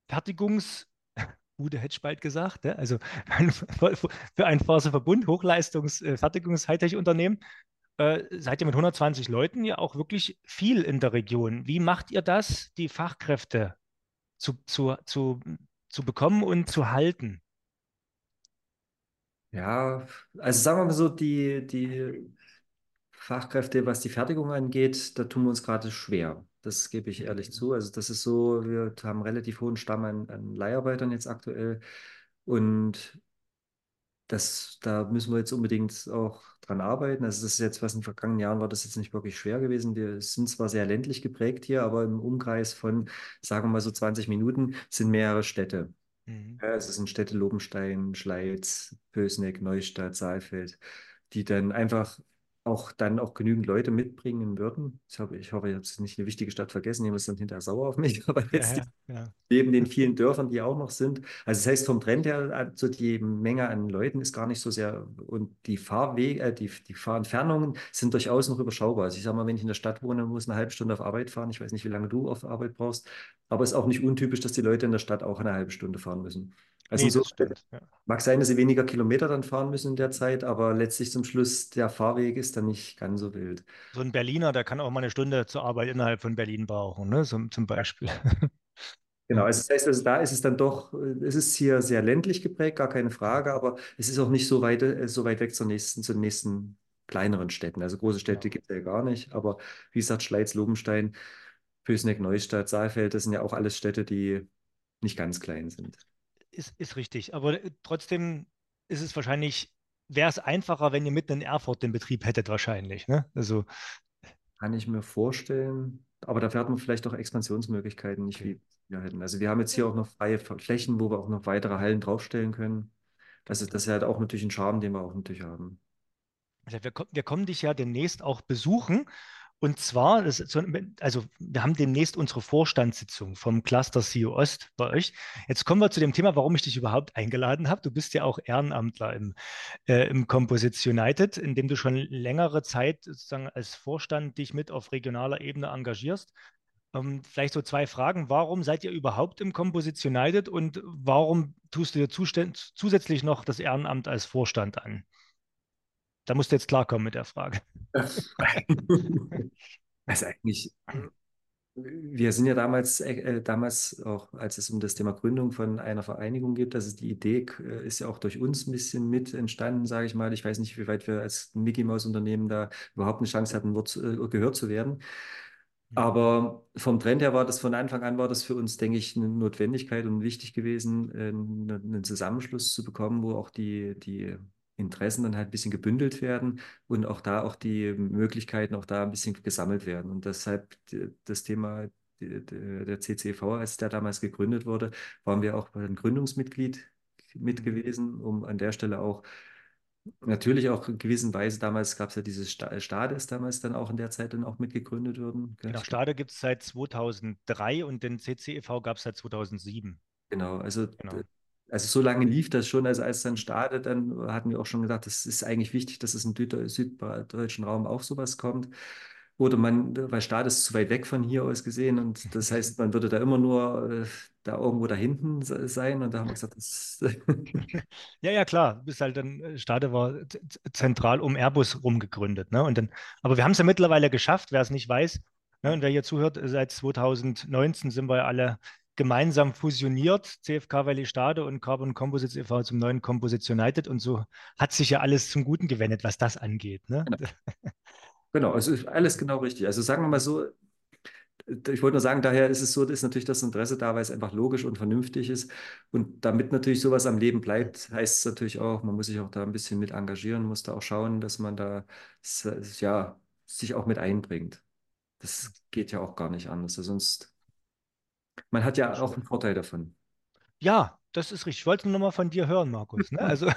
Fertigungs, *laughs* Bude hätte ich bald gesagt, ne? also *laughs* für einen Faserverbund, Hochleistungs-Fertigungs-Hightech-Unternehmen, äh, seid ihr mit 120 Leuten ja auch wirklich viel in der Region. Wie macht ihr das, die Fachkräfte zu, zu, zu, zu bekommen und zu halten? Ja, also sagen wir mal so, die, die Fachkräfte, was die Fertigung angeht, da tun wir uns gerade schwer. Das gebe ich ehrlich zu. Also das ist so, wir haben einen relativ hohen Stamm an, an Leiharbeitern jetzt aktuell. Und das, da müssen wir jetzt unbedingt auch dran arbeiten. Also das ist jetzt, was in den vergangenen Jahren war das jetzt nicht wirklich schwer gewesen. Wir sind zwar sehr ländlich geprägt hier, aber im Umkreis von, sagen wir mal so 20 Minuten, sind mehrere Städte. Mhm. Ja, es sind Städte Lobenstein, Schleiz, Pößneck, Neustadt, Saalfeld, die dann einfach auch dann auch genügend Leute mitbringen würden. Ich hoffe, ich hoffe, ich habe jetzt nicht eine wichtige Stadt vergessen, jemand ist dann hinterher sauer auf mich, *laughs* aber jetzt die ja, ja. neben den vielen Dörfern, die auch noch sind. Also das heißt, vom Trend her, also die Menge an Leuten ist gar nicht so sehr und die Fahrwege, äh, die, die Fahrentfernungen sind durchaus noch überschaubar. Also ich sage mal, wenn ich in der Stadt wohne, muss eine halbe Stunde auf Arbeit fahren. Ich weiß nicht, wie lange du auf Arbeit brauchst, aber es ist auch nicht untypisch, dass die Leute in der Stadt auch eine halbe Stunde fahren müssen. Also Nee, das stimmt. Ja. mag sein, dass sie weniger Kilometer dann fahren müssen in der Zeit, aber letztlich zum Schluss, der Fahrweg ist dann nicht ganz so wild. So ein Berliner, der kann auch mal eine Stunde zur Arbeit innerhalb von Berlin brauchen, ne? So, zum Beispiel. *laughs* Genau, Ja, also das heißt, also da ist es dann doch, es ist hier sehr ländlich geprägt, gar keine Frage, aber es ist auch nicht so weit, äh, so weit weg zur nächsten, zu den nächsten kleineren Städten. Also große Städte genau. gibt es ja gar nicht, aber wie gesagt, Schleiz, Lobenstein, Pößneck, Neustadt, Saalfeld, das sind ja auch alles Städte, die nicht ganz klein sind. Ist, ist richtig. Aber äh, trotzdem ist es wahrscheinlich, wäre es einfacher, wenn ihr mitten in Erfurt den Betrieb hättet, wahrscheinlich, ne? Also, Kann ich mir vorstellen, aber dafür hat man vielleicht auch Expansionsmöglichkeiten, nicht okay. wie wir hätten. Also wir haben jetzt hier auch noch freie Flächen, wo wir auch noch weitere Hallen draufstellen können. Das ist, das ist halt auch natürlich ein Charme, den wir auch natürlich haben. Also wir, wir kommen dich ja demnächst auch besuchen. Und zwar, also wir haben demnächst unsere Vorstandssitzung vom Cluster CEO Ost bei euch. Jetzt kommen wir zu dem Thema, warum ich dich überhaupt eingeladen habe. Du bist ja auch Ehrenamtler im, äh, im Composites United, in dem du schon längere Zeit sozusagen als Vorstand dich mit auf regionaler Ebene engagierst. Ähm, vielleicht so zwei Fragen. Warum seid ihr überhaupt im Composites United und warum tust du dir zusätzlich noch das Ehrenamt als Vorstand an? Da musst du jetzt klarkommen mit der Frage. *laughs* Also eigentlich, wir sind ja damals, äh, damals auch, als es um das Thema Gründung von einer Vereinigung geht, also die Idee äh, ist ja auch durch uns ein bisschen mit entstanden, sage ich mal. Ich weiß nicht, wie weit wir als Mickey Mouse Unternehmen da überhaupt eine Chance hatten, Wort, äh, gehört zu werden. Aber vom Trend her war das von Anfang an war das für uns, denke ich, eine Notwendigkeit und wichtig gewesen, äh, einen, einen Zusammenschluss zu bekommen, wo auch die, die Interessen dann halt ein bisschen gebündelt werden und auch da auch die Möglichkeiten auch da ein bisschen gesammelt werden. Und deshalb das Thema der CCV, als der damals gegründet wurde, waren wir auch ein Gründungsmitglied mit Mhm. gewesen, um an der Stelle auch Natürlich auch in gewisser Weise, damals gab es ja diese Sta Stades damals dann auch in der Zeit dann auch mitgegründet wurden. Genau, Stade gibt es seit 2003 und den CCEV gab es seit 2007. genau, also, Genau. Also so lange lief das schon, also als dann Mhm. Stade, dann hatten wir auch schon gedacht, das ist eigentlich wichtig, dass es im Süd süddeutschen Raum auch sowas kommt. Oder man, weil Stade ist zu weit weg von hier aus gesehen und das heißt, man würde da immer nur äh, da irgendwo da hinten se- sein und da haben wir gesagt, das *laughs* Ja, ja, klar. Bis halt dann, äh, Stade war zentral um Airbus rum gegründet. Ne? Und dann, aber wir haben es ja mittlerweile geschafft, wer es nicht weiß. Ne? Und wer hier zuhört, seit 2019 sind wir alle gemeinsam fusioniert, CFK Valley Stade und Carbon Composites e.V. zum neuen Composites United. Und so hat sich ja alles zum Guten gewendet, was das angeht. Ne? Genau, *laughs* also ist alles genau richtig. Also sagen wir mal so, ich wollte nur sagen, daher ist es so, ist natürlich das Interesse da, weil es einfach logisch und vernünftig ist. Und damit natürlich sowas am Leben bleibt, heißt es natürlich auch, man muss sich auch da ein bisschen mit engagieren, muss da auch schauen, dass man da ja, sich auch mit einbringt. Das geht ja auch gar nicht anders. Also sonst, man hat ja auch einen Vorteil davon. Ja, das ist richtig. Ich wollte nur noch mal von dir hören, Markus. Ne? Also,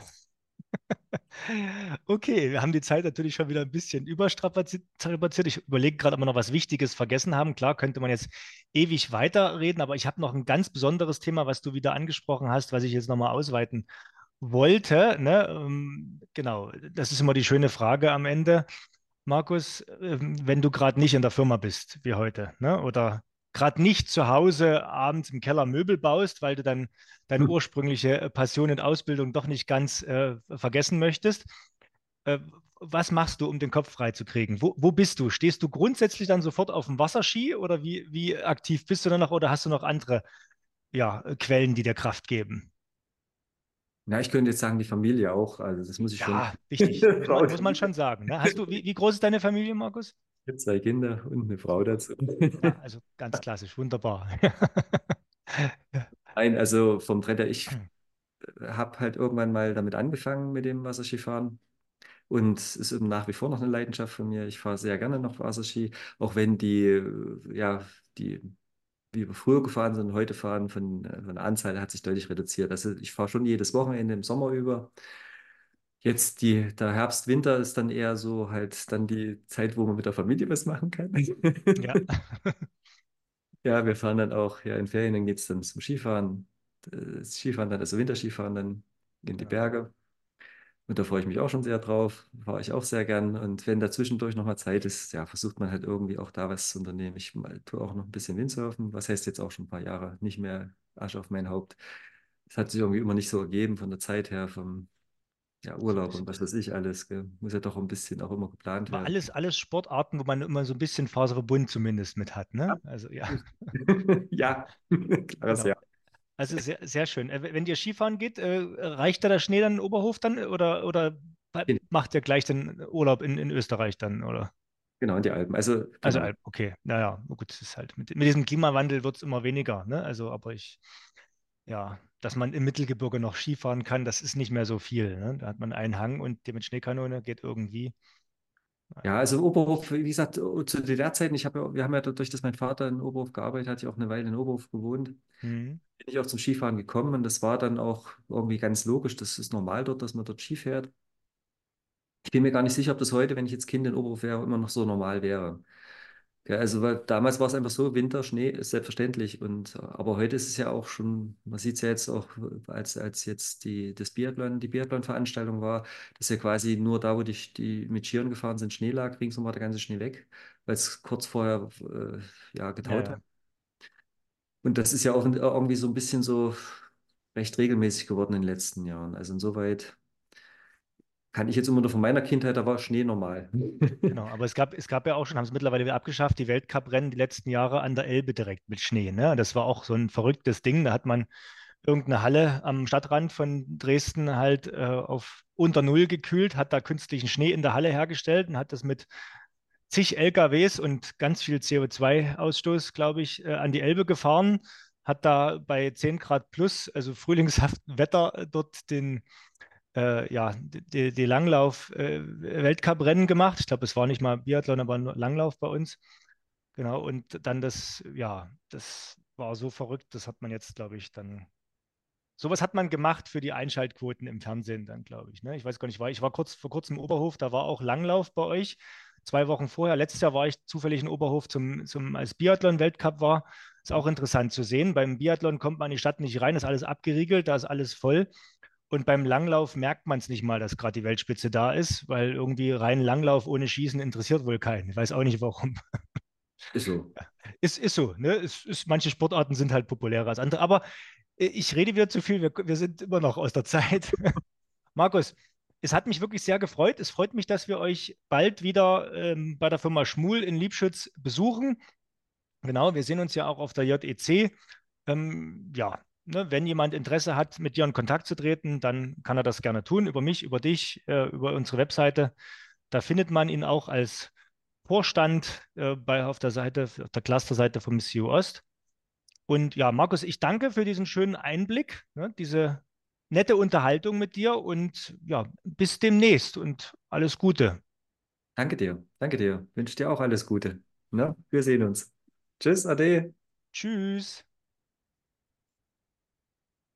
*laughs* okay, wir haben die Zeit natürlich schon wieder ein bisschen überstrapaziert. strapaziert. Ich überlege gerade, ob wir noch was Wichtiges vergessen haben. Klar, könnte man jetzt ewig weiterreden, aber ich habe noch ein ganz besonderes Thema, was du wieder angesprochen hast, was ich jetzt nochmal ausweiten wollte. Ne? Ähm, genau, das ist immer die schöne Frage am Ende. Markus, ähm, wenn du gerade nicht in der Firma bist, wie heute, ne? oder gerade nicht zu Hause abends im Keller Möbel baust, weil du dann deine Hm. ursprüngliche äh, Passion und Ausbildung doch nicht ganz äh, vergessen möchtest, äh, was machst du, um den Kopf frei zu kriegen? Wo, wo bist du? Stehst du grundsätzlich dann sofort auf dem Wasserski oder wie, wie aktiv bist du dann noch oder hast du noch andere ja, äh, Quellen, die dir Kraft geben? Ja, ich könnte jetzt sagen, die Familie auch. Also das muss ich schon Ja, wichtig, *laughs* muss man, schon sagen. Ne? Hast du, wie, wie groß ist deine Familie, Markus? Ich habe zwei Kinder und eine Frau dazu. Ja, *laughs* also ganz klassisch, wunderbar. *laughs* Nein, also vom Brett her, ich habe halt irgendwann mal damit angefangen mit dem Wasserskifahren. Und es ist eben nach wie vor noch eine Leidenschaft von mir. Ich fahre sehr gerne noch Wasserski, auch wenn die, ja, die, wie wir früher gefahren sind, heute fahren, von, von der Anzahl hat sich deutlich reduziert. Also ich fahre schon jedes Wochenende im Sommer über. Jetzt die, der Herbst, Winter ist dann eher so halt dann die Zeit, wo man mit der Familie was machen kann. Ja, *laughs* Ja, wir fahren dann auch, ja, in Ferien, dann geht es dann zum Skifahren. Äh, Skifahren dann, also Winterskifahren dann in die genau. Berge. Und da freue ich mich auch schon sehr drauf. Fahre ich auch sehr gern. Und wenn da zwischendurch nochmal Zeit ist, ja, versucht man halt irgendwie auch da was zu unternehmen. Ich mal- tue auch noch ein bisschen Windsurfen. Was heißt jetzt auch schon ein paar Jahre nicht mehr Asche auf mein Haupt. Es hat sich irgendwie immer nicht so ergeben von der Zeit her, vom ja, Urlaub und was weiß ich alles. Gell. Muss ja doch ein bisschen auch immer geplant Aber werden. alles, alles Sportarten, wo man immer so ein bisschen Faserverbund zumindest mit hat, Ja, ne? Also ja, *laughs* ja. *laughs* klares genau. Ja. Also sehr, sehr schön. Äh, Wenn ihr Skifahren geht, äh, reicht da der Schnee dann in Oberhof dann oder, oder macht ihr gleich den Urlaub in, in Österreich dann, oder? Genau, in die Alpen. Also, Also, genau. Alp, okay, naja, gut, es ist halt mit, mit diesem Klimawandel wird es immer weniger, ne? Also, aber ich, ja, dass man im Mittelgebirge noch Skifahren kann, das ist nicht mehr so viel, ne? Da hat man einen Hang und der mit Schneekanone geht irgendwie. Ja, also Oberhof, wie gesagt, zu DDR-Zeiten, ich habe wir haben ja dadurch, dass mein Vater in Oberhof gearbeitet hat, ja auch eine Weile in Oberhof gewohnt, Hm, bin ich auch zum Skifahren gekommen und das war dann auch irgendwie ganz logisch. Das ist normal dort, dass man dort Ski fährt. Ich bin mir gar nicht sicher, ob das heute, wenn ich jetzt Kind in Oberhof wäre, immer noch so normal wäre. Ja, also weil damals war es einfach so, Winter, Schnee ist selbstverständlich. Und, aber heute ist es ja auch schon, man sieht es ja jetzt auch, als, als jetzt die, das Biathlon, die Biathlon-Veranstaltung war, dass ja quasi nur da, wo die, die mit Skiern gefahren sind, Schnee lag, ringsum war der ganze Schnee weg, weil es kurz vorher äh, ja, ja, getaut hat. ja, Und das ist ja auch irgendwie so ein bisschen so recht regelmäßig geworden in den letzten Jahren. Also insoweit kann ich jetzt immer nur von meiner Kindheit, da war Schnee normal. genau. Aber es gab, es gab ja auch schon, haben es mittlerweile wieder abgeschafft, die Weltcuprennen die letzten Jahre an der Elbe direkt mit Schnee, ne? Das war auch so ein verrücktes Ding. Da hat man irgendeine Halle am Stadtrand von Dresden halt äh, auf unter Null gekühlt, hat da künstlichen Schnee in der Halle hergestellt und hat das mit zig LKWs und ganz viel CO2-Ausstoß, glaube ich, äh, an die Elbe gefahren, hat da bei 10 Grad plus, also *laughs* frühlingshaftem Wetter, äh, dort den, äh, ja, die, die Langlauf-Weltcup-Rennen gemacht. Ich glaube, es war nicht mal Biathlon, aber Langlauf bei uns. Genau, und dann das, ja, das war so verrückt, das hat man jetzt, glaube ich, dann Sowas hat man gemacht für die Einschaltquoten im Fernsehen dann, glaube ich. Ne? Ich weiß gar nicht, war, ich war kurz vor kurzem im Oberhof, da war auch Langlauf bei euch. Zwei Wochen vorher, letztes Jahr war ich zufällig in Oberhof zum, zum als Biathlon-Weltcup war. Ist auch interessant zu sehen. Beim Biathlon kommt man in die Stadt nicht rein, ist alles abgeriegelt, da ist alles voll. Und beim Langlauf merkt man es nicht mal, dass gerade die Weltspitze da ist, weil irgendwie rein Langlauf ohne Schießen interessiert wohl keinen. Ich weiß auch nicht warum. *laughs* Ist so. *laughs* Ist, ist so, ne? Ist, ist, manche Sportarten sind halt populärer als andere. Aber äh, ich rede wieder zu viel. Wir, wir sind immer noch aus der Zeit. *laughs* Markus, es hat mich wirklich sehr gefreut. Es freut mich, dass wir euch bald wieder ähm, bei der Firma Schmuhl in Liebschütz besuchen. Genau, wir sehen uns ja auch auf der JEC. Ähm, ja, ne, wenn jemand Interesse hat, mit dir in Kontakt zu treten, dann kann er das gerne tun. Über mich, über dich, äh, über unsere Webseite. Da findet man ihn auch als Vorstand äh, bei, auf der Seite, auf der Clusterseite vom CU Ost. Und ja, Markus, ich danke für diesen schönen Einblick, ne, diese nette Unterhaltung mit dir und ja, bis demnächst und alles Gute. Danke dir. Danke dir. Wünsche dir auch alles Gute. Ne? Wir sehen uns. Tschüss, Ade. Tschüss.